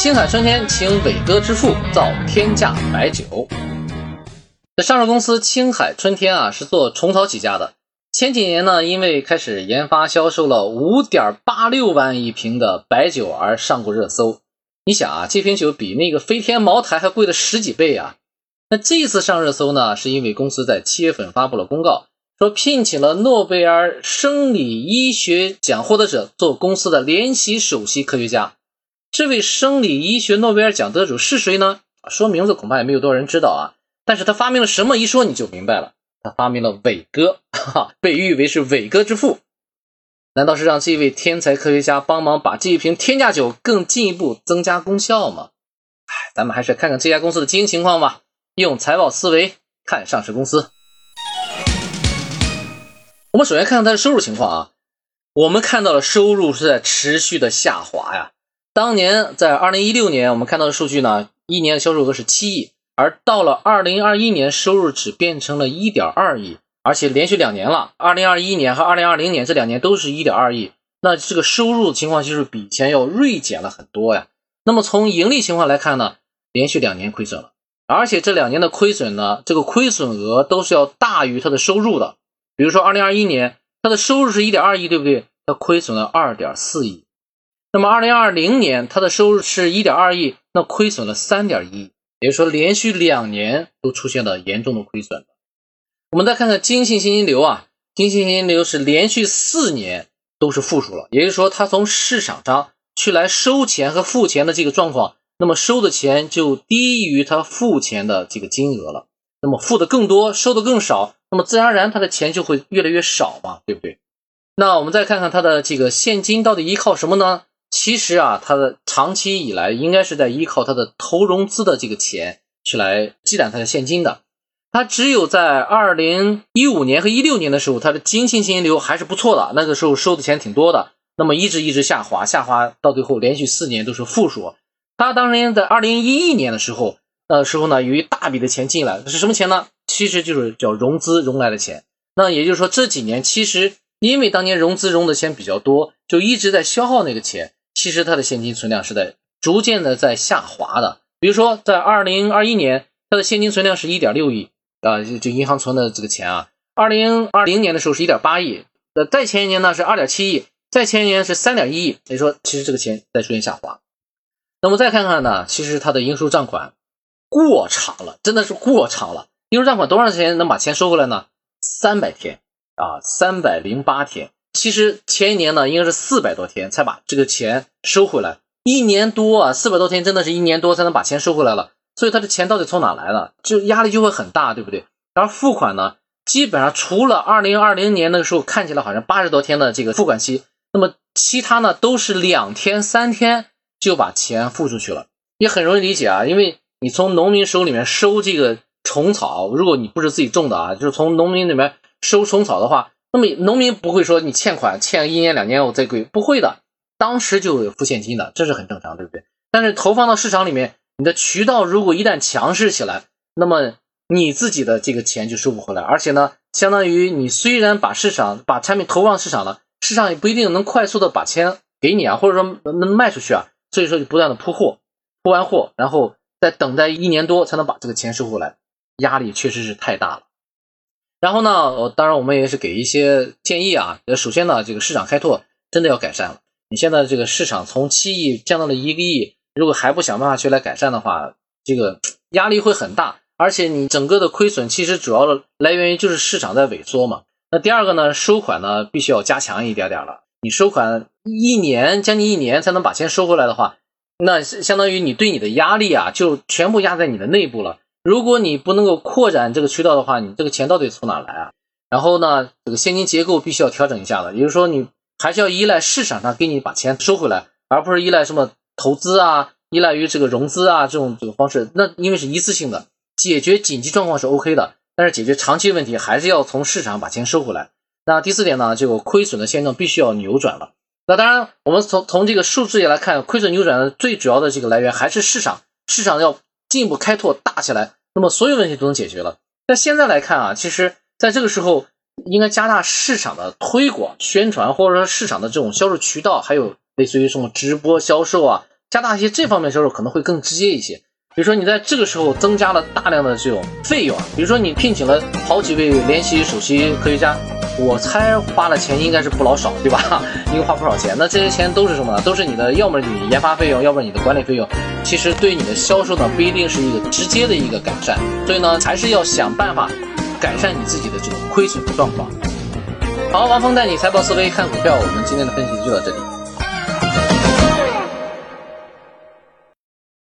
青海春天请伟哥之父造天价白酒。这上市公司青海春天啊，是做虫草起家的。前几年呢，因为开始研发销售了五点八六万一瓶的白酒而上过热搜。你想啊，这瓶酒比那个飞天茅台还贵了十几倍啊！那这次上热搜呢，是因为公司在七月份发布了公告，说聘请了诺贝尔生理医学奖获得者做公司的联席首席科学家。这位生理医学诺贝尔奖得主是谁呢？说名字恐怕也没有多少人知道啊。但是他发明了什么？一说你就明白了，他发明了伟哥，哈哈，被誉为是伟哥之父。难道是让这位天才科学家帮忙把这一瓶天价酒更进一步增加功效吗？哎，咱们还是看看这家公司的经营情况吧。用财报思维看上市公司。我们首先看看它的收入情况啊。我们看到了收入是在持续的下滑呀。当年在二零一六年，我们看到的数据呢，一年的销售额是七亿，而到了二零二一年，收入只变成了一点二亿，而且连续两年了，二零二一年和二零二零年这两年都是一点二亿，那这个收入情况就是比以前要锐减了很多呀。那么从盈利情况来看呢，连续两年亏损了，而且这两年的亏损呢，这个亏损额都是要大于它的收入的。比如说二零二一年，它的收入是一点二亿，对不对？它亏损了二点四亿。那么，二零二零年它的收入是一点二亿，那亏损了三点一亿，也就是说连续两年都出现了严重的亏损。我们再看看金信现金流啊，金信现金流是连续四年都是负数了，也就是说它从市场上去来收钱和付钱的这个状况，那么收的钱就低于它付钱的这个金额了。那么付的更多，收的更少，那么自然而然它的钱就会越来越少嘛，对不对？那我们再看看它的这个现金到底依靠什么呢？其实啊，它的长期以来应该是在依靠它的投融资的这个钱去来积攒它的现金的。它只有在二零一五年和一六年的时候，它的经信现金流还是不错的，那个时候收的钱挺多的。那么一直一直下滑，下滑到最后连续四年都是负数。它当年在二零一一年的时候，呃时候呢，有一大笔的钱进来，是什么钱呢？其实就是叫融资融来的钱。那也就是说这几年其实因为当年融资融的钱比较多，就一直在消耗那个钱。其实它的现金存量是在逐渐的在下滑的。比如说，在二零二一年，它的现金存量是一点六亿啊，就就银行存的这个钱啊。二零二零年的时候是一点八亿，呃，再前一年呢是二点七亿，再前一年是三点一亿。所以说，其实这个钱在出现下滑。那么再看看呢，其实它的应收账款过长了，真的是过长了。应收账款多长时间能把钱收回来呢？三百天啊，三百零八天。其实前一年呢，应该是四百多天才把这个钱收回来，一年多啊，四百多天真的是一年多才能把钱收回来了。所以他的钱到底从哪来的？就压力就会很大，对不对？而付款呢，基本上除了二零二零年那个时候看起来好像八十多天的这个付款期，那么其他呢都是两天三天就把钱付出去了，也很容易理解啊，因为你从农民手里面收这个虫草，如果你不是自己种的啊，就是从农民里面收虫草的话。那么农民不会说你欠款欠一年两年我再归，不会的，当时就有付现金的，这是很正常，对不对？但是投放到市场里面，你的渠道如果一旦强势起来，那么你自己的这个钱就收不回来，而且呢，相当于你虽然把市场把产品投放市场了，市场也不一定能快速的把钱给你啊，或者说能卖出去啊，所以说就不断的铺货，铺完货，然后再等待一年多才能把这个钱收回来，压力确实是太大了。然后呢，我当然我们也是给一些建议啊。呃，首先呢，这个市场开拓真的要改善了。你现在这个市场从七亿降到了一个亿，如果还不想办法去来改善的话，这个压力会很大。而且你整个的亏损其实主要的来源于就是市场在萎缩嘛。那第二个呢，收款呢必须要加强一点点了。你收款一年将近一年才能把钱收回来的话，那相当于你对你的压力啊就全部压在你的内部了。如果你不能够扩展这个渠道的话，你这个钱到底从哪来啊？然后呢，这个现金结构必须要调整一下的，也就是说，你还是要依赖市场上给你把钱收回来，而不是依赖什么投资啊，依赖于这个融资啊这种这个方式。那因为是一次性的，解决紧急状况是 OK 的，但是解决长期问题还是要从市场把钱收回来。那第四点呢，这个亏损的现状必须要扭转了。那当然，我们从从这个数字也来看，亏损扭转的最主要的这个来源还是市场，市场要。进一步开拓大起来，那么所有问题都能解决了。那现在来看啊，其实在这个时候应该加大市场的推广宣传，或者说市场的这种销售渠道，还有类似于什么直播销售啊，加大一些这方面销售可能会更直接一些。比如说你在这个时候增加了大量的这种费用啊，比如说你聘请了好几位联席首席科学家，我猜花的钱应该是不老少，对吧？应该花不少钱。那这些钱都是什么呢？都是你的，要么你研发费用，要么你的管理费用。其实对你的销售呢，不一定是一个直接的一个改善。所以呢，还是要想办法改善你自己的这种亏损的状况。好，王峰带你财报思维看股票，我们今天的分析就到这里。